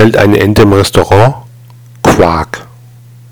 bestellt eine Ente im Restaurant? Quark!